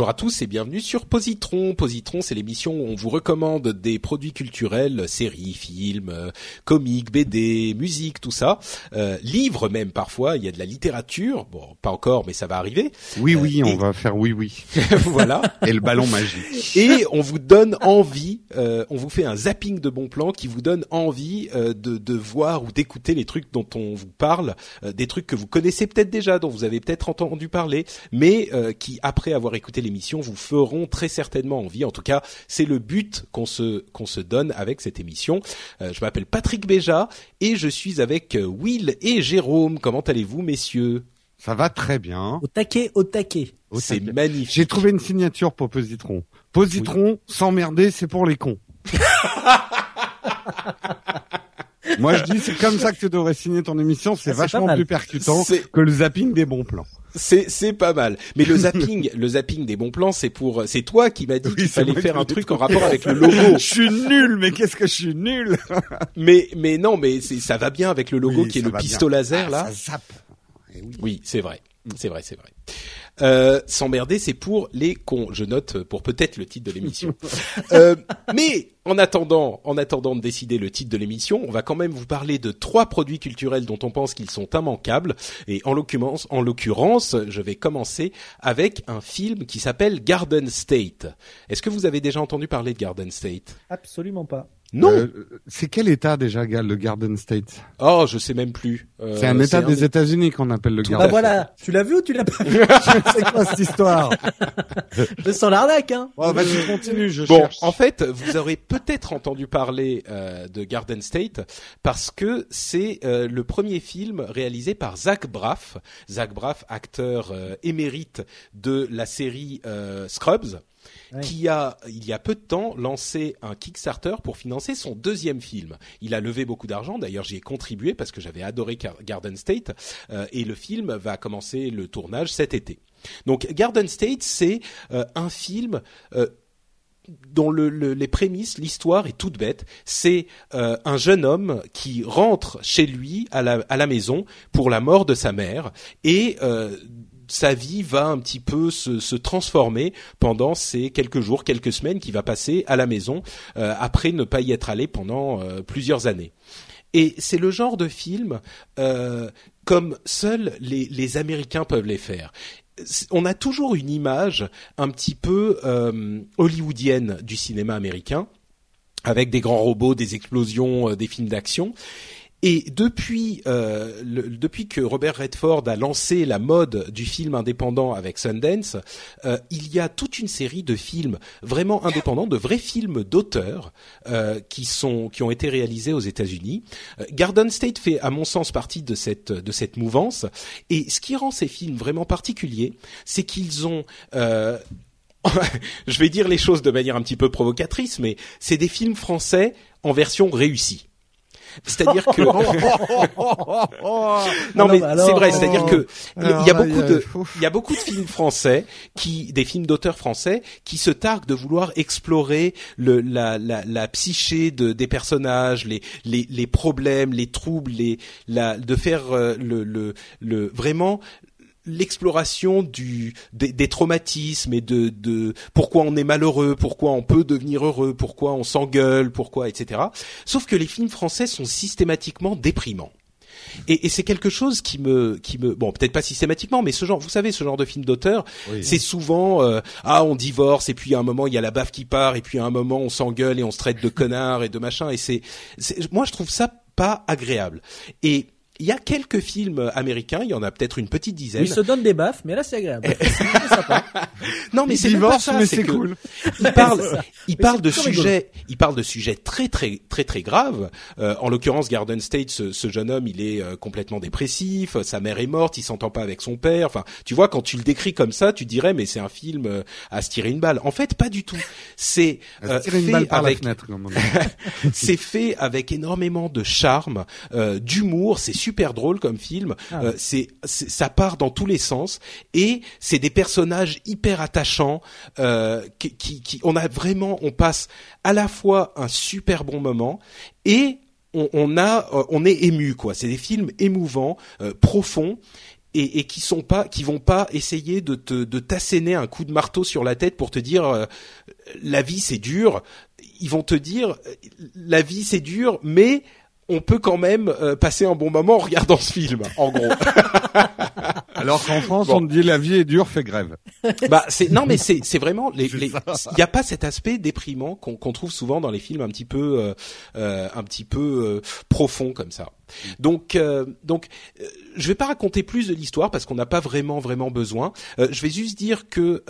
Bonjour à tous et bienvenue sur Positron. Positron, c'est l'émission où on vous recommande des produits culturels, séries, films, comics, BD, musique, tout ça, euh, livres même parfois. Il y a de la littérature, bon, pas encore, mais ça va arriver. Oui, oui, Euh, on et- va faire oui, oui. voilà. Et le ballon magique. Et on vous donne envie, euh, on vous fait un zapping de bons plans qui vous donne envie euh, de, de voir ou d'écouter les trucs dont on vous parle, euh, des trucs que vous connaissez peut-être déjà, dont vous avez peut-être entendu parler, mais euh, qui après avoir écouté l'émission vous feront très certainement envie. En tout cas, c'est le but qu'on se qu'on se donne avec cette émission. Euh, je m'appelle Patrick Béja et je suis avec euh, Will et Jérôme. Comment allez-vous, messieurs? Ça va très bien. Au taquet, au taquet. Au C'est taquet. magnifique. J'ai trouvé une signature pour Positron. Positron, s'emmerder, c'est pour les cons. Moi, je dis, c'est comme ça que tu devrais signer ton émission. C'est Ah, c'est vachement plus percutant C'est- que le zapping des bons plans. C'est c'est pas mal. Mais le zapping, le zapping des bons plans, c'est pour c'est toi qui m'as dit Oui, qu'il fallait faire un truc en rapport avec le logo. je suis nul, mais qu'est-ce que je suis nul mais mais non, mais ça va bien avec le logo Oui, qui est le pistolet laser Ah, là. Ça zappe. Eh oui. Oui, c'est vrai. C'est vrai, c'est vrai. Euh, S'emmerder, c'est pour les cons. Je note pour peut-être le titre de l'émission. Euh, mais en attendant, en attendant de décider le titre de l'émission, on va quand même vous parler de trois produits culturels dont on pense qu'ils sont immanquables. Et en l'occurrence, en l'occurrence, je vais commencer avec un film qui s'appelle Garden State. Est-ce que vous avez déjà entendu parler de Garden State? Absolument pas. Non. Euh, c'est quel état déjà, Gal, le Garden State? Oh, je sais même plus. Euh, C'est un état des un- États-Unis qu'on appelle le Tout Bah Garden voilà, tu l'as vu ou tu l'as pas vu? C'est quoi cette histoire? Je sens l'arnaque, hein oh, Vas-y, continue, je Bon, cherche. en fait, vous aurez peut-être entendu parler euh, de Garden State parce que c'est euh, le premier film réalisé par Zach Braff. Zach Braff, acteur euh, émérite de la série euh, Scrubs. Qui a, il y a peu de temps, lancé un Kickstarter pour financer son deuxième film. Il a levé beaucoup d'argent, d'ailleurs j'y ai contribué parce que j'avais adoré Gar- Garden State, euh, et le film va commencer le tournage cet été. Donc Garden State, c'est euh, un film euh, dont le, le- les prémices, l'histoire est toute bête. C'est un jeune homme qui rentre chez lui à la, maison pour la mort de sa mère et sa vie va un petit peu se, transformer pendant ces quelques jours, quelques semaines qu'il va passer à la maison euh, après ne pas y être allé pendant euh, plusieurs années. Et c'est le genre de film euh, comme seuls les, Américains peuvent les faire. On a toujours une image un petit peu hollywoodienne du cinéma américain, avec des grands robots, des explosions, des films d'action. Et depuis, euh, le- depuis que Robert Redford a lancé la mode du film indépendant avec Sundance, euh, il y a toute une série de films vraiment indépendants, de vrais films d'auteurs euh, qui sont qui ont été réalisés aux États-Unis. Euh, Garden State fait, à mon sens, partie de cette de cette mouvance. Et ce qui rend ces films vraiment particuliers, c'est qu'ils ont euh, je vais dire les choses de manière un petit peu provocatrice, mais c'est des films français en version réussie. C'est-à-dire que non Alors, mais c'est vrai, c'est-à-dire que il y a- là, beaucoup de ouf. il y a beaucoup de films français qui des films d'auteurs français qui se targuent de vouloir explorer le la la, la psyché de des personnages, les les les problèmes, les troubles, les la de faire euh, le le le vraiment l'exploration du des, des traumatismes et de de pourquoi on est malheureux, pourquoi on peut devenir heureux, pourquoi on s'engueule, pourquoi etc. Sauf que les films français sont systématiquement déprimants. Et, et c'est quelque chose qui me, qui me, bon, peut-être pas systématiquement, mais ce genre, vous savez, ce genre de film d'auteur, Oui. c'est souvent, euh, ah, on divorce, et puis à un moment il y a la baffe qui part, et puis à un moment on s'engueule et on se traite de connard et de machin, et c'est, c'est, moi je trouve ça pas agréable. Et il y a quelques films américains, il y en a peut-être une petite dizaine. Il se donne des baffes, mais là c'est agréable. c'est plutôt sympa. Non, mais c'est pas ça, mais c'est c'est cool. il parle, C'est ça. il Mais parle c'est de sujets, il parle de sujets très très très très graves. Euh, en l'occurrence, Garden State, ce, ce jeune homme, il est euh, complètement dépressif. euh, Sa mère est morte, il s'entend pas avec son père. Enfin, tu vois, quand tu le décris comme ça, tu dirais mais c'est un film euh, à se tirer une balle. En fait, pas du tout. C'est euh, fait avec c'est fait avec énormément de charme, euh, d'humour. C'est super drôle comme film. Ah. Euh, c'est, ça part dans tous les sens et c'est des personnages hyper attachants. Euh, qui, qui, qui- on a vraiment, on passe à la fois un super bon moment et on, on a, euh, on est ému quoi. C'est des films émouvants, euh, profonds. Et, et qui sont pas, qui vont pas essayer de te, de t'asséner un coup de marteau sur la tête pour te dire euh, la vie c'est dur. Ils vont te dire euh, la vie c'est dur, mais on peut quand même euh, passer un bon moment en regardant ce film. En gros, Alors qu'en France, Bon. on dit la vie est dure, fais grève. bah c'est non mais c'est c'est vraiment les il y a pas cet aspect déprimant qu'on trouve souvent dans les films un petit peu euh, euh, un petit peu euh, profond comme ça. Donc donc je vais pas raconter plus de l'histoire parce qu'on n'a pas vraiment vraiment besoin. Je vais juste dire que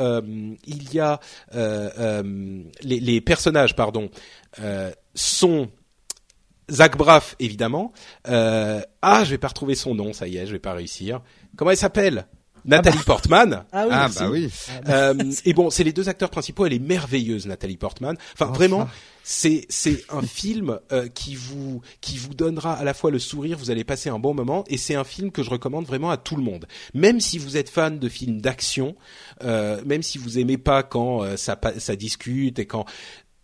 il y a les, les personnages pardon sont Zach Braff évidemment. Euh, ah je vais pas retrouver son nom ça y est je vais pas réussir. Comment elle s'appelle? Nathalie Portman. Ah oui, Ah bah oui. Euh, et bon, c'est les deux acteurs principaux. Elle est merveilleuse, Nathalie Portman. Enfin, Oh, vraiment, c'est c'est un film euh, qui vous qui vous donnera à la fois le sourire. Vous allez passer un bon moment, et c'est un film que je recommande vraiment à tout le monde. Même si vous êtes fan de films d'action, euh, même si vous aimez pas quand euh, ça ça discute et quand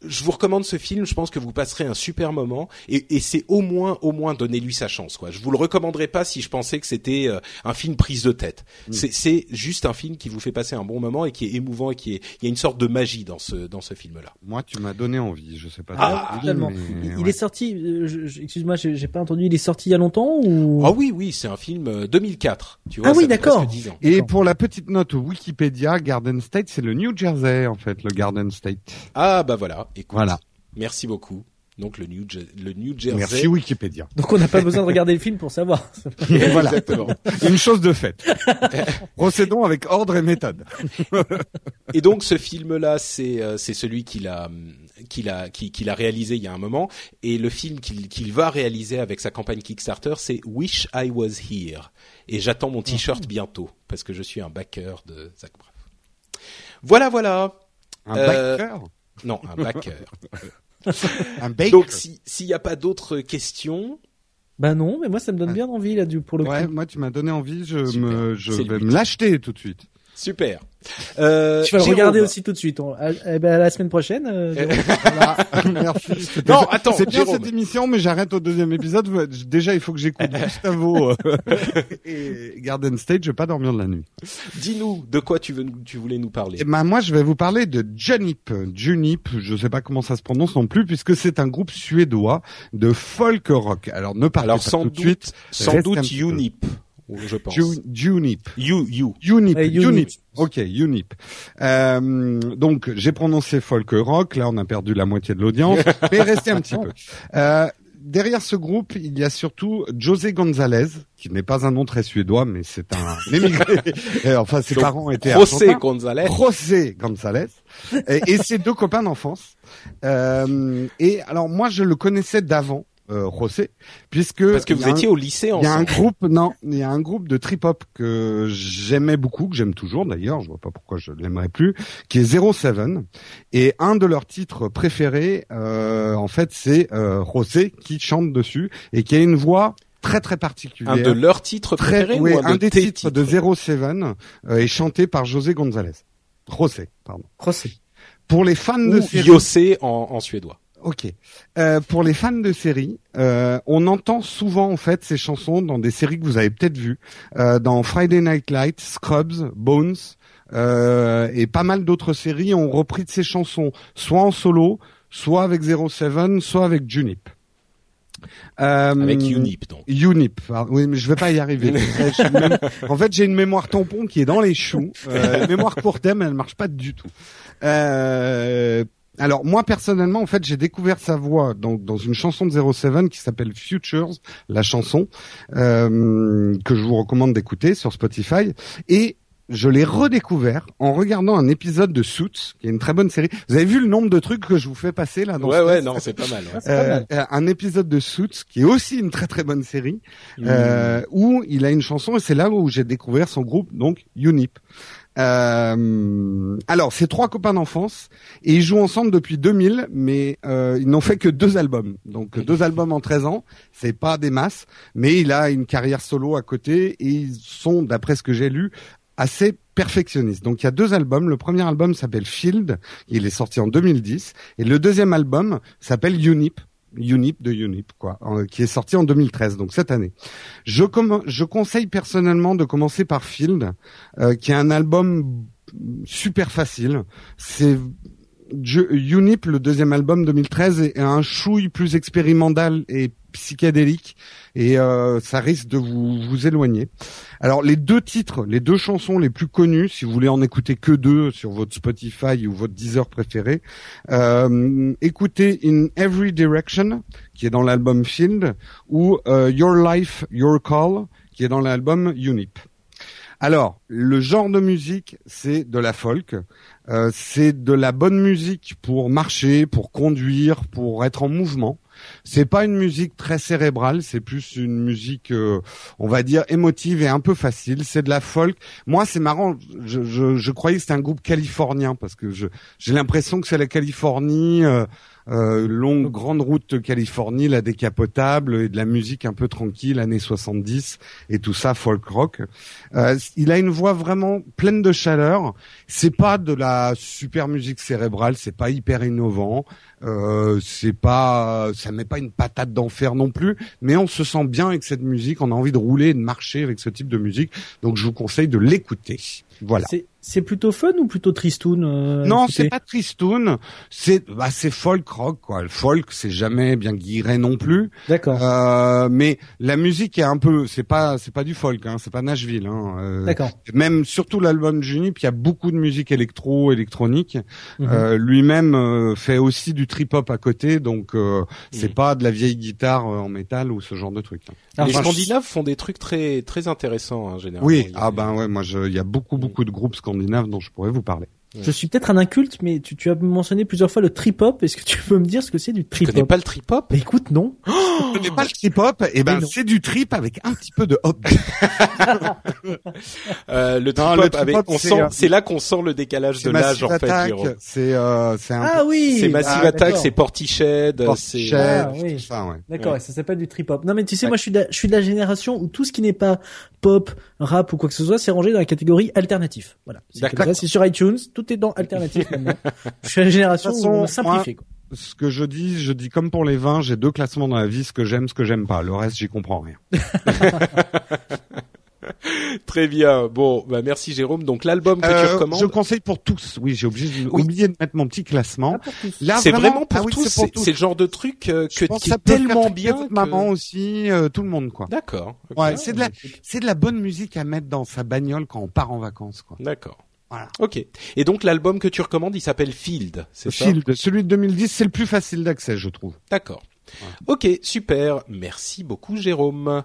je vous recommande ce film. Je pense que vous passerez un super moment et, et c'est au moins, au moins, donnez-lui sa chance. Quoi. Je vous le recommanderais pas si je pensais que c'était euh, un film prise de tête. C'est, c'est juste un film qui vous fait passer un bon moment et qui est émouvant et qui est. Il y a une sorte de magie dans ce dans ce film-là. Moi, tu m'as donné envie. Je sais pas. Ah, si Totalement. mais Il, il ouais. est sorti. euh, Excuse-moi, j'ai j'ai pas entendu. Il est sorti il y a longtemps ou? Ah oui, oui, c'est un film euh, 2004. Tu vois, Ah oui, d'accord. presque 10 ans. Et pour la petite note Wikipédia, Garden State, c'est le New Jersey en fait, le Garden State. Ah bah voilà. Écoute, Voilà. Merci beaucoup. Donc le New Je- le New Jersey. Merci Wikipédia. Donc on n'a pas besoin de regarder le film pour savoir. voilà. Exactement. Une chose de faite. Procédons avec ordre et méthode. Et donc ce film-là, c'est euh, c'est celui qu'il a qu'il a qui- qu'il a réalisé il y a un moment, et le film qu'il qu'il va réaliser avec sa campagne Kickstarter, c'est Wish I Was Here. Et j'attends mon t-shirt bientôt parce que je suis un backer de Zach Braff. Voilà, voilà. Un Euh, backer? Non, un backer. Un baker. donc si- s'il n'y a pas d'autres questions, Bah non, mais moi ça me donne bien envie là du pour le coup. Ouais, moi tu m'as donné envie, je Super. me, je vais me l'acheter tout de suite. Super. Euh, Tu vas le regarder aussi tout de suite. On- ah, eh ben, à la semaine prochaine. euh. Voilà. Merci. C'est Non, attends, C'est bien Jérôme. cette émission, mais j'arrête au deuxième épisode. Déjà, il faut que j'écoute Gustavo euh, et Garden State. Je vais pas dormir de la nuit. Dis-nous de quoi tu, veux, tu voulais nous parler? Eh ben, moi, je vais vous parler de Junip. Junip, je sais pas comment ça se prononce non plus, puisque c'est un groupe suédois de folk rock. Alors, ne Alors pas sans tout de suite. sans doute peu. Je pense. Ju- Junip. You, you. Unip, Ouais, Unip. Unip. Ok, Unip. Euh, donc, j'ai prononcé folk rock. Là, on a perdu la moitié de l'audience, mais restez un petit peu. Euh, derrière ce groupe, il y a surtout José González, qui n'est pas un nom très suédois, mais c'est un émigré. Enfin, ses Donc, parents étaient José. González. José González et, et ses deux copains d'enfance. Euh, et alors moi je le connaissais d'avant, euh, José, puisque Parce que vous un- étiez au lycée il y a un groupe, non, il y a un groupe de trip hop que j'aimais beaucoup, que j'aime toujours d'ailleurs, je vois pas pourquoi je l'aimerais plus, qui est Zero Seven. Et un de leurs titres préférés, euh, en fait, c'est euh, José qui chante dessus et qui a une voix très très particulière. Un de leurs titres très, préférés oui, ou un, un de des tes titres, de Zero Seven euh, est chanté par José González. José, pardon. José. Pour les fans de Ou Yossé en, en suédois. Ok. Euh, pour les fans de séries, euh, on entend souvent en fait ces chansons dans des séries que vous avez peut-être vues, euh, dans Friday Night Lights, Scrubs, Bones euh, et pas mal d'autres séries ont repris de ces chansons, soit en solo, soit avec Zero Seven, soit avec Junip. Euh, Avec Unip, donc. Unip. Oui, mais je vais pas y arriver. En fait, j'ai une mémoire tampon qui est dans les choux. Euh, mémoire court terme, elle marche pas du tout. Euh, alors moi personnellement, en fait, j'ai découvert sa voix dans, dans une chanson de 07 qui s'appelle Futures, la chanson euh, que je vous recommande d'écouter sur Spotify et je l'ai redécouvert en regardant un épisode de Suits, qui est une très bonne série. Vous avez vu le nombre de trucs que je vous fais passer là dans Ouais, ce ouais, test non, c'est pas mal. ouais. C'est pas mal. Euh, un épisode de Suits qui est aussi une très très bonne série Mm. euh, où il a une chanson et c'est là où j'ai découvert son groupe donc Unip. Euh, alors c'est trois copains d'enfance et ils jouent ensemble depuis 2000 mais euh, ils n'ont fait que deux albums. Donc deux albums en 13 ans c'est pas des masses mais il a une carrière solo à côté et ils sont d'après ce que j'ai lu assez perfectionnistes. Donc il y a deux albums. Le premier album s'appelle Field il est sorti en 2010 et le deuxième album s'appelle Unip Unip de Unip, quoi, qui est sorti en 2013, donc cette année. Je, comm- je conseille personnellement de commencer par Field, euh, qui est un album super facile. C'est Unip, le deuxième album 2013, est un chouille plus expérimental et psychédélique, et euh, ça risque de vous vous éloigner. Alors les deux titres, les deux chansons les plus connues, si vous voulez en écouter que deux sur votre Spotify ou votre Deezer préféré, euh, écoutez In Every Direction, qui est dans l'album Field, ou euh, Your Life, Your Call, qui est dans l'album Unip. Alors, le genre de musique, c'est de la folk. Euh, c'est de la bonne musique pour marcher, pour conduire, pour être en mouvement. C'est pas une musique très cérébrale, c'est plus une musique, euh, on va dire, émotive et un peu facile. C'est de la folk. Moi, c'est marrant. Je, je, je croyais que c'était un groupe californien parce que j'ai l'impression que c'est la Californie. euh, euh, longue grande route Californie, la décapotable et de la musique un peu tranquille, années 70 et tout ça, folk rock. Euh, il a une voix vraiment pleine de chaleur. C'est pas de la super musique cérébrale, c'est pas hyper innovant, euh, c'est pas, ça met pas une patate d'enfer non plus, mais on se sent bien avec cette musique, on a envie de rouler et de marcher avec ce type de musique, donc je vous conseille de l'écouter. Voilà. C'est- plutôt fun ou plutôt tristoun euh, Non, c'est pas tristoun, c'est bah c'est folk rock quoi. Le folk, c'est jamais bien guiré non plus. D'accord. Euh, mais la musique est un peu, c'est pas, c'est pas du folk, hein, c'est pas Nashville. Hein, euh, D'accord. Même surtout l'album Junip, il y a beaucoup de musique électro, électronique. Mhm. Euh, Lui-même euh, fait aussi du trip hop à côté, donc euh, c'est pas de la vieille guitare euh, en métal ou ce genre de truc. hein. Alors, les enfin, Scandinaves font des trucs très très intéressants hein, généralement. Oui, Il y a ah ben ouais, moi je, il y a beaucoup beaucoup de groupes scandinaves dont je pourrais vous parler. Je suis peut-être un inculte, mais tu, tu as mentionné plusieurs fois le trip hop. Est-ce que tu peux me dire ce que c'est du Tu trip connais hop pas le trip hop Bah, écoute, non. Vous connaissez pas le trip hop Et ben c'est du trip avec un petit peu de hop. Euh, Le trip Non, hop, le trip avec, hop, on c'est, sent, euh, c'est là qu'on sent le décalage de l'âge en fait. C'est euh, c'est Ah oui. C'est Massive Ah, Attack, c'est Portiched, peu c'est Portiched, Ah, oui. tout ça, ouais. D'accord, Ouais. ça s'appelle du trip hop. Non mais tu sais, Ouais. moi je suis, de la, je suis de la génération où tout ce qui n'est pas pop, rap ou quoi que ce soit, c'est rangé dans la catégorie alternatif. Voilà. C'est sur iTunes, tout est dans alternatif maintenant. je suis de la génération façon, simplifie. Quoi. Ce que je dis, je dis comme pour les vins, j'ai deux classements dans la vie, ce que j'aime, ce que j'aime pas. Le reste, j'y comprends rien. très bien. Bon, bah merci Jérôme. Donc l'album que tu Euh, recommandes, je conseille pour tous. Oui, j'ai obligé, Oui. oublié de mettre mon petit classement. Ah. Là, c'est vraiment pour ah oui, tous. c'est pour C'est tous. c'est le genre de truc euh, que qui est tellement bien. votre que- maman aussi, euh, tout le monde, quoi. D'accord. Ouais, c'est de la, c'est de la bonne musique à mettre dans sa bagnole quand on part en vacances, quoi. D'accord. Voilà. Ok. Et donc l'album que tu recommandes, il s'appelle Field, c'est ça? Field, celui de 2010, c'est le plus facile d'accès, je trouve. D'accord. Ok, super. Merci beaucoup, Jérôme.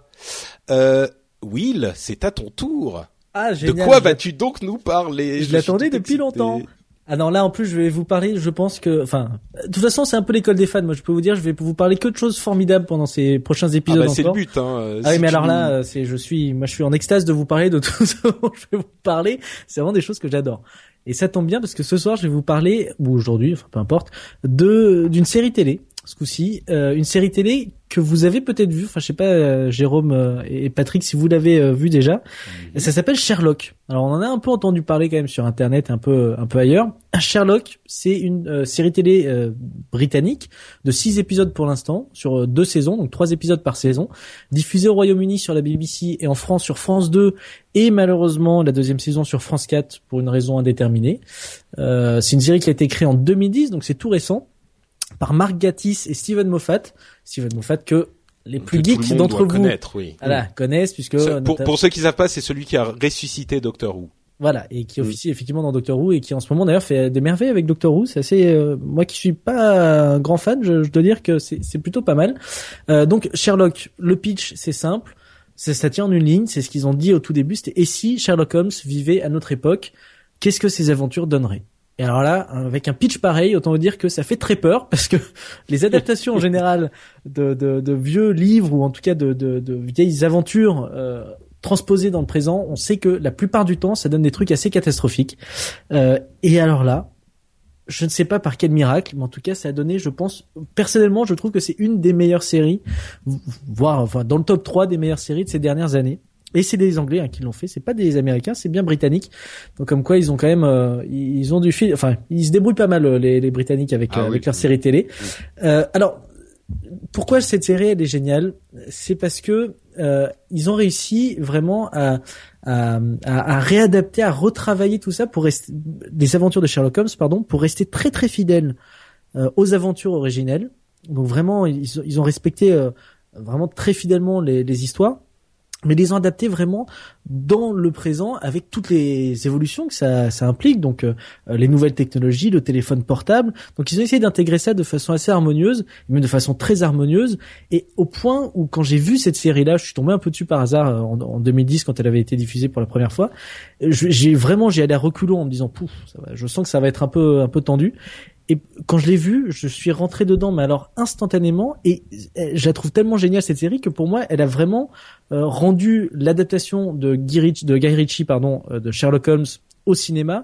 Euh, Will, c'est à ton tour. Ah, De génial. quoi Je- vas-tu donc nous parler? Je l'attendais depuis excité. longtemps. Ah non, là en plus je vais vous parler, je pense que, enfin, de toute façon c'est un peu l'école des fans. Moi je peux vous dire, je vais vous parler que de choses formidables pendant ces prochains Ah épisodes bah, c'est le but. Hein. Ah oui, mais alors là, euh, c'est, je suis, moi, je suis en extase de vous parler de tout ce dont je vais vous parler. C'est vraiment des choses que j'adore. Et ça tombe bien parce que ce soir, je vais vous parler, ou aujourd'hui, enfin, peu importe, de, d'une série télé. Ce coup-ci, euh, une série télé que vous avez peut-être vue. Enfin, je sais pas, euh, Jérôme euh, et Patrick, si vous l'avez euh, vu déjà. Ça s'appelle Sherlock. Alors, on en a un peu entendu parler quand même sur Internet, un peu, un peu ailleurs. Sherlock, c'est une euh, série télé euh, britannique de six épisodes pour l'instant, sur deux saisons, donc trois épisodes par saison, diffusée au Royaume-Uni sur la BBC et en France sur France 2 et malheureusement la deuxième saison sur France 4 pour une raison indéterminée. Euh, c'est une série qui a été créée en 2010, donc c'est tout récent, par Mark Gatiss et Steven Moffat. Steven Moffat que les plus geeks d'entre vous oui. voilà, connaissent puisque pour, pour, ceux qui savent pas, c'est celui qui a ressuscité Doctor Who. Voilà, et qui officie effectivement dans Doctor Who et qui en ce moment d'ailleurs fait des merveilles avec Doctor Who. C'est assez, euh, moi qui suis pas un grand fan, je, je dois dire que c'est plutôt pas mal. Euh, donc Sherlock, le pitch c'est simple, ça tient en une ligne, c'est ce qu'ils ont dit au tout début. C'était et si Sherlock Holmes vivait à notre époque, qu'est-ce que ses aventures donneraient? Et alors là, avec un pitch pareil, autant vous dire que ça fait très peur parce que les adaptations en général de, de, de, vieux livres ou en tout cas de, de vieilles aventures euh, transposées dans le présent, on sait que la plupart du temps, ça donne des trucs assez catastrophiques. Euh, et alors là, je ne sais pas par quel miracle, mais en tout cas, ça a donné, je pense, personnellement, je trouve que c'est une des meilleures séries, voire enfin dans le top 3 des meilleures séries de ces dernières années. Et c'est des Anglais hein, qui l'ont fait, c'est pas des Américains, c'est bien britannique. Donc comme quoi ils ont quand même, euh, ils ont du fil, enfin ils se débrouillent pas mal euh, les, les Britanniques avec ah euh, avec leur série télé. Euh, alors pourquoi cette série elle est géniale? C'est parce que ils ont réussi vraiment à, à, à, réadapter, à retravailler tout ça pour rester des aventures de Sherlock Holmes, pardon, pour rester très très fidèles aux aventures originelles. Donc vraiment ils, ils ont respecté vraiment très fidèlement les, les histoires mais les ont adaptés vraiment dans le présent avec toutes les évolutions que ça, ça implique, donc euh, les nouvelles technologies, le téléphone portable. Donc ils ont essayé d'intégrer ça de façon assez harmonieuse, même de façon très harmonieuse, et au point où quand j'ai vu cette série-là, je suis tombé un peu dessus par hasard euh, en, 2010 quand elle avait été diffusée pour la première fois. J'ai vraiment j'ai allé à reculons en me disant pouf, ça va, je sens que ça va être un peu un peu tendu. Et quand je l'ai vu, je suis rentré dedans, mais alors instantanément, et je la trouve tellement géniale cette série que pour moi, elle a vraiment euh, rendu l'adaptation de Guy, Ritchie, pardon, euh, de Sherlock Holmes au cinéma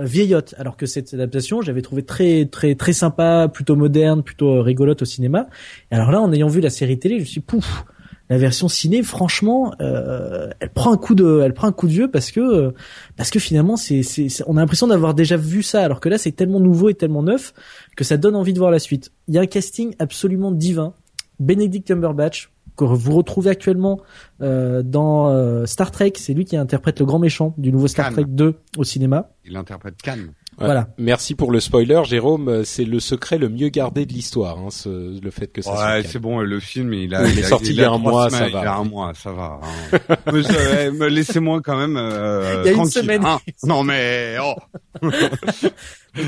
euh, vieillotte. Alors que cette adaptation, j'avais trouvé très très très sympa, plutôt moderne, plutôt rigolote au cinéma. Et alors là, en ayant vu la série télé, je me suis pouf, la version ciné, franchement, euh, elle prend un coup de, elle prend un coup de vieux parce que parce que finalement, c'est, c'est, on a l'impression d'avoir déjà vu ça, alors que là, c'est tellement nouveau et tellement neuf que ça donne envie de voir la suite. Il y a un casting absolument divin. Benedict Cumberbatch, que vous retrouvez actuellement euh, dans euh, Star Trek, c'est lui qui interprète le grand méchant du nouveau Star Trek 2 au cinéma. Il interprète Khan. Voilà. Merci pour le spoiler, Jérôme. C'est le secret le mieux gardé de l'histoire, hein, ce, le fait que ça. Ouais, c'est bon. Le film, il a, il, est sorti il, y a un mois, ça va. Il y a un mois, ça va. Hein. me, laissez-moi quand même. Euh, il y a une semaine. Hein. non mais oh.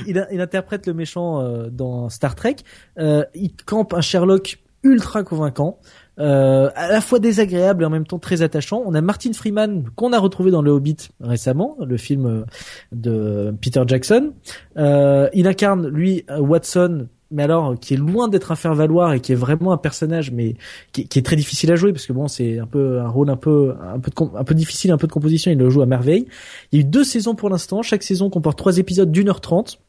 il, il, interprète le méchant euh, dans Star Trek. Euh, il campe un Sherlock ultra convaincant euh, à la fois désagréable et en même temps très attachant. On a Martin Freeman qu'on a retrouvé dans Le Hobbit récemment, le film euh, de Peter Jackson. Euh, il incarne lui Watson, mais alors qui est loin d'être un faire valoir et qui est vraiment un personnage, mais qui, est très difficile à jouer parce que bon, c'est un peu un rôle un peu un peu un peu difficile, un peu de composition. Il le joue à merveille. Il y a eu deux saisons pour l'instant. Chaque saison comporte trois épisodes d'une heure trente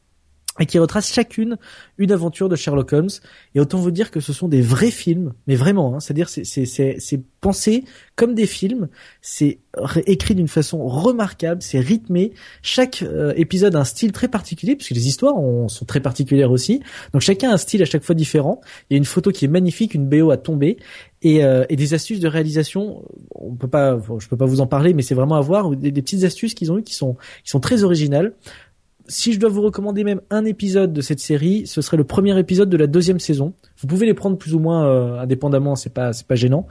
et qui retrace chacune une aventure de Sherlock Holmes. Et autant vous dire que ce sont des vrais films, mais vraiment, hein, c'est-à-dire c'est pensé comme des films, c'est écrit d'une façon remarquable, c'est rythmé. Chaque euh, épisode a un style très particulier, puisque les histoires sont très particulières aussi. Donc chacun a un style à chaque fois différent. Il y a une photo qui est magnifique, une BO à tomber, et, euh, et des astuces de réalisation. On peut pas, je peux pas vous en parler, mais c'est vraiment à voir des, des petites astuces qu'ils ont eu qui sont qui sont très originales si je dois vous recommander même un épisode de cette série, ce serait le premier épisode de la deuxième saison. Vous pouvez les prendre plus ou moins euh, indépendamment, c'est pas c'est pas gênant.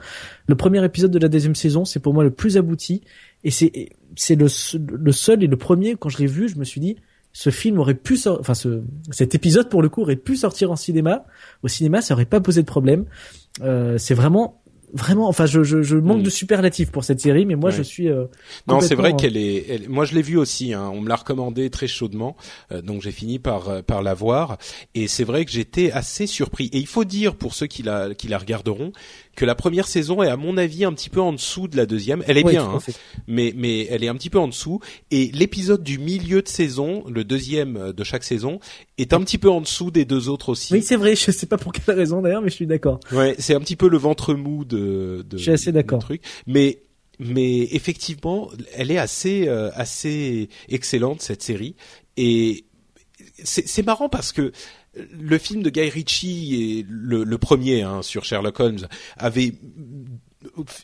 Le premier épisode de la deuxième saison, c'est pour moi le plus abouti et c'est c'est le le seul et le premier quand je l'ai vu, je me suis dit ce film aurait pu enfin ce cet épisode pour le coup aurait pu sortir en cinéma. Au cinéma, ça aurait pas posé de problème. Euh, c'est vraiment vraiment enfin je, je, je manque mm. de superlatifs pour cette série mais moi je suis euh, non c'est vrai qu'elle est moi je l'ai vue aussi hein. on me l'a recommandé très chaudement euh, donc j'ai fini par euh, par la voir et c'est vrai que j'étais assez surpris et il faut dire pour ceux qui la qui la regarderont que la première saison est à mon avis un petit peu en dessous de la deuxième. Elle est bien, hein, mais mais elle est un petit peu en dessous. Et l'épisode du milieu de saison, le deuxième euh, de chaque saison, est un petit peu en dessous des deux autres aussi. Oui, c'est vrai. Je sais pas pour quelle raison d'ailleurs, mais je suis d'accord. Ouais, c'est un petit peu le ventre mou de. de je suis assez d'accord. Truc, mais mais effectivement, elle est assez euh, assez excellente cette série et c'est marrant parce que le film de Guy Ritchie et le, le premier hein, sur Sherlock Holmes avait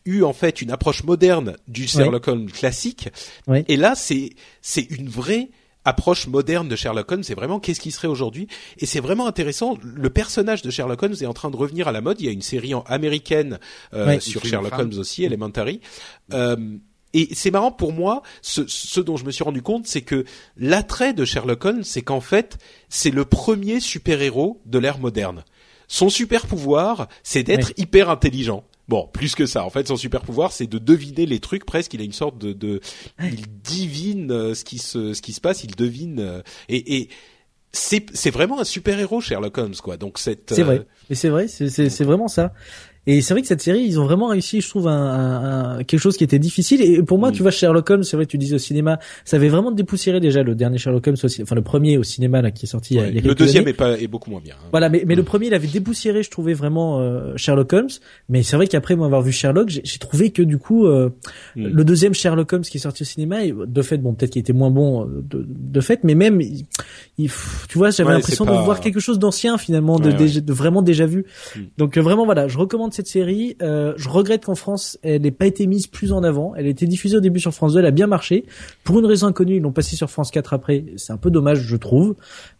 eu en fait une approche moderne du Sherlock Holmes classique. Et là, c'est c'est une vraie approche moderne de Sherlock Holmes, c'est vraiment qu'est-ce qui serait aujourd'hui? Et c'est vraiment intéressant. Le personnage de Sherlock Holmes est en train de revenir à la mode. Il y a une série américaine euh, sur Sherlock Holmes aussi, Elementary. Euh, et c'est marrant pour moi, ce, ce, dont je me suis rendu compte, c'est que l'attrait de Sherlock Holmes, c'est qu'en fait, c'est le premier super-héros de l'ère moderne. Son super pouvoir, c'est d'être hyper intelligent. Bon, plus que ça. En fait, son super pouvoir, c'est de deviner les trucs presque. Il a une sorte de, de il divine euh, ce qui se, ce qui se passe. Il devine euh, et, et c'est, c'est vraiment un super héros, Sherlock Holmes, quoi. Donc cette. C'est vrai. Euh, Mais c'est vrai. C'est, c'est, c'est vraiment ça. Et c'est vrai que cette série, ils ont vraiment réussi, je trouve, un, un, un quelque chose qui était difficile. Et pour moi, mm. tu vois, Sherlock Holmes, c'est vrai, tu disais au cinéma, ça avait vraiment dépoussiéré déjà le dernier Sherlock Holmes, enfin le premier au cinéma là qui est sorti. Ouais, il y a le deuxième est pas est beaucoup moins bien. Hein. Voilà, mais, mais le premier, il avait dépoussiéré, je trouvais vraiment euh, Sherlock Holmes. Mais c'est vrai qu'après moi avoir vu Sherlock, j'ai trouvé que du coup, euh, mm. le deuxième Sherlock Holmes qui est sorti au cinéma, de fait, bon, peut-être qu'il était moins bon euh, de, de fait, mais même, il, il, tu vois, j'avais Ouais, l'impression c'est de pas- voir quelque chose d'ancien finalement, de, de vraiment déjà vu. Mm. Donc euh, vraiment voilà, je recommande cette série. Euh, je regrette qu'en France, elle n'ait pas été mise plus en avant. Elle a été diffusée au début sur France 2, elle a bien marché. Pour une raison inconnue, ils l'ont passée sur France 4 après. C'est un peu dommage, je trouve.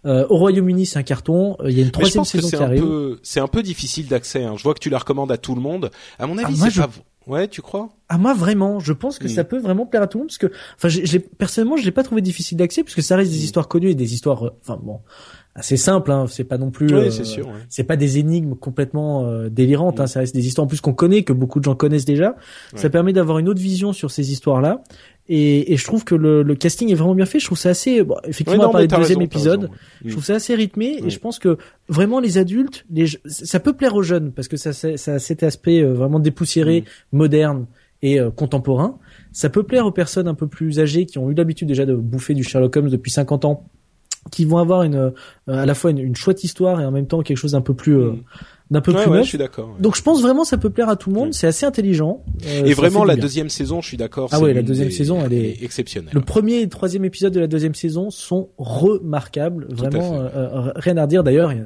Euh, au Royaume-Uni, c'est un carton. Euh, Il y a une troisième saison qui un arrive. c'est un peu difficile d'accès. Hein. Je vois que tu la recommandes à tout le monde. À mon avis, Ah, moi, c'est je- pas. Ouais, tu crois? Ah moi vraiment, je pense que Mm. ça peut vraiment plaire à tout le monde parce que, enfin, j'ai- personnellement, je l'ai pas trouvé difficile d'accès puisque ça reste des Mm. histoires connues et des histoires, euh, enfin bon, assez simples. Hein, c'est pas non plus. Oui, euh, c'est sûr. ouais. c'est pas des énigmes complètement euh, délirantes, hein, Mm. ça reste des histoires en plus qu'on connaît, que beaucoup de gens connaissent déjà. Ça permet d'avoir une autre vision sur ces histoires-là. Et, et je trouve que le, le casting est vraiment bien fait. Je trouve ça assez, bon, effectivement, du t'as deuxième raison, épisode, raison, je Mm. trouve ça assez rythmé. Et je pense que vraiment les adultes, les, ça peut plaire aux jeunes parce que ça, ça, ça a cet aspect euh, vraiment dépoussiéré, Mm. moderne et euh, contemporain. Ça peut plaire aux personnes un peu plus âgées qui ont eu l'habitude déjà de bouffer du Sherlock Holmes depuis 50 ans qui vont avoir une euh, à la fois une, une chouette histoire et en même temps quelque chose d'un peu plus euh, Mm. d'un peu Ouais, plus ouais, neuf. je suis d'accord. ouais. Donc je pense vraiment ça peut plaire à tout le monde, Ouais. c'est assez intelligent. euh, Et vraiment, la bien. deuxième saison, je suis d'accord. Ah ouais, la deuxième des- saison, elle est- exceptionnelle. Le premier et le troisième épisode de la deuxième saison sont remarquables, Tout à vraiment fait. euh, rien à redire d'ailleurs. Il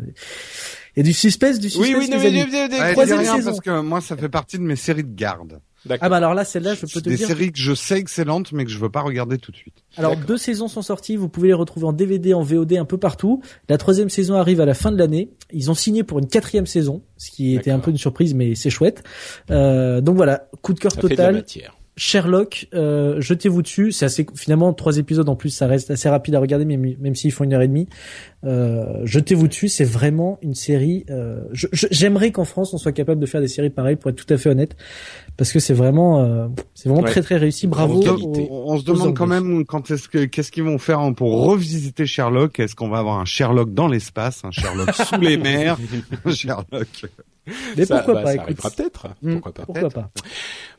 y a- du suspense, du suspense. Oui, oui, non, mais, amis. mais- mais- Ouais, rien saison. parce que moi ça fait partie de mes séries de garde. D'accord. Ah bah alors là, celle-là, je peux te des dire. séries que je sais excellentes mais que je veux pas regarder tout de suite. Alors deux saisons sont sorties, vous pouvez les retrouver en DVD, en VOD un peu partout. La troisième saison arrive à la fin de l'année. Ils ont signé pour une quatrième saison, ce qui était un peu une surprise, mais c'est chouette. Euh, donc voilà, coup de cœur Ça fait de la total. matière. Sherlock, euh, jetez-vous dessus. C'est assez finalement trois épisodes en plus, ça reste assez rapide à regarder, même, même s'ils font une heure et demie. Euh, jetez-vous dessus, c'est vraiment une série. Euh, J'aimerais qu'en France on soit capable de faire des séries pareilles, pour être tout à fait honnête, parce que c'est vraiment, euh, c'est vraiment Ouais. très très réussi. Bravo. Aux-. On, on se demande quand même quand est-ce que qu'est-ce qu'ils vont faire pour revisiter Sherlock. Est-ce qu'on va avoir un Sherlock dans l'espace, un Sherlock sous les mers, un Sherlock Mais Ça- pourquoi bah, pas Ça écoute. arrivera peut-être. Hmm, Pourquoi pas. Pourquoi pas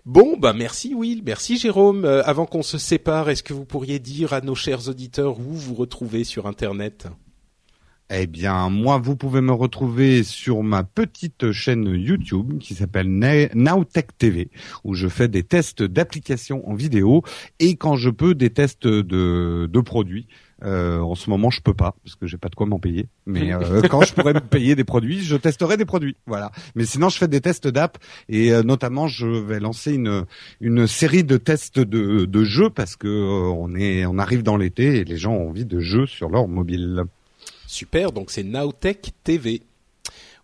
Bon, bah merci Will, merci Jérôme. Euh, avant qu'on se sépare, est-ce que vous pourriez dire à nos chers auditeurs où vous retrouvez sur Internet? Eh bien, moi, vous pouvez me retrouver sur ma petite chaîne YouTube qui s'appelle Nowtech TV, où je fais des tests d'applications en vidéo et quand je peux des tests de, de produits. Euh, en ce moment, je peux pas parce que j'ai pas de quoi m'en payer. Mais euh, quand je pourrais me payer des produits, je testerai des produits. Voilà. Mais sinon, je fais des tests d'app et euh, notamment, je vais lancer une une série de tests de, de jeux parce que euh, on est on arrive dans l'été et les gens ont envie de jeux sur leur mobile. Super, donc c'est Nowtech TV.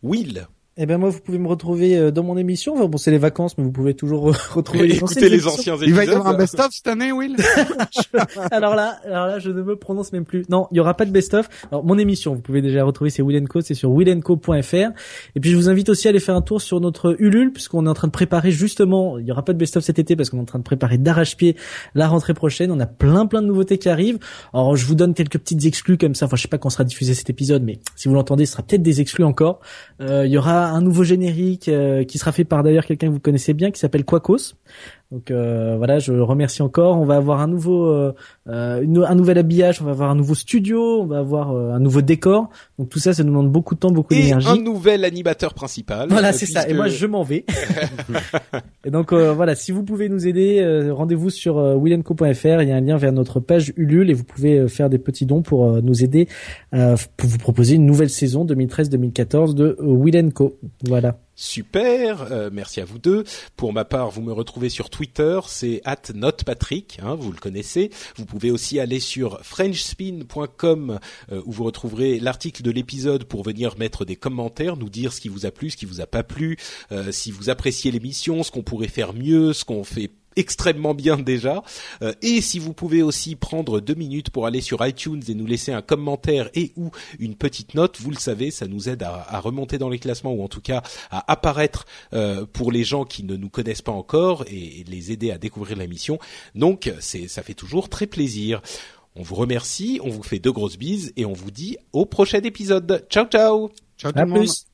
Will, Eh ben moi, vous pouvez me retrouver euh, dans mon émission. Enfin, bon, c'est les vacances, mais vous pouvez toujours retrouver les anciennes les anciens épisodes. Il va y avoir un best-of cette année, Will? Alors là, alors là, je ne me prononce même plus. Non, il y aura pas de best-of. Alors mon émission, vous pouvez déjà la retrouver, c'est Will Co, c'est sur willenco.fr. Et puis je vous invite aussi à aller faire un tour sur notre Ulule, puisqu'on est en train de préparer justement. Il y aura pas de best-of cet été parce qu'on est en train de préparer d'arrache-pied la rentrée prochaine. On a plein plein de nouveautés qui arrivent. Alors je vous donne quelques petites exclus comme ça. Enfin, je sais pas quand sera diffusé cet épisode, mais si vous l'entendez, ce sera peut-être des exclus encore. Euh, il y aura un nouveau générique euh, qui sera fait par d'ailleurs quelqu'un que vous connaissez bien, qui s'appelle Quacos. Donc euh, voilà, je le remercie encore. On va avoir un nouveau, euh, euh, une- un nouvel habillage, on va avoir un nouveau studio, on va avoir euh, un nouveau décor. Donc tout ça, ça nous demande beaucoup de temps, beaucoup Et d'énergie. un nouvel animateur principal. Voilà, euh, c'est ça. Et moi, je m'en vais. et donc euh, voilà, si vous pouvez nous aider, euh, rendez-vous sur willenco.fr. Il y a un lien vers notre page Ulule et vous pouvez faire des petits dons pour nous aider euh, pour vous proposer une nouvelle saison 2013-2014 de euh, Will Co. Voilà. Super, euh, merci à vous deux. Pour ma part, vous me retrouvez sur Twitter, c'est @notepatrick, hein, vous le connaissez. Vous pouvez aussi aller sur frenchspin.com euh, où vous retrouverez l'article de l'épisode pour venir mettre des commentaires, nous dire ce qui vous a plu, ce qui vous a pas plu, euh, si vous appréciez l'émission, ce qu'on pourrait faire mieux, ce qu'on fait extrêmement bien déjà. Euh, et si vous pouvez aussi prendre deux minutes pour aller sur iTunes et nous laisser un commentaire et ou une petite note, vous le savez, ça nous aide à, à remonter dans les classements ou en tout cas à apparaître euh, pour les gens qui ne nous connaissent pas encore et, et les aider à découvrir l'émission. Donc c'est ça fait toujours très plaisir. On vous remercie, on vous fait deux grosses bises et on vous dit au prochain épisode. Ciao ciao. Ciao tout À le monde. plus.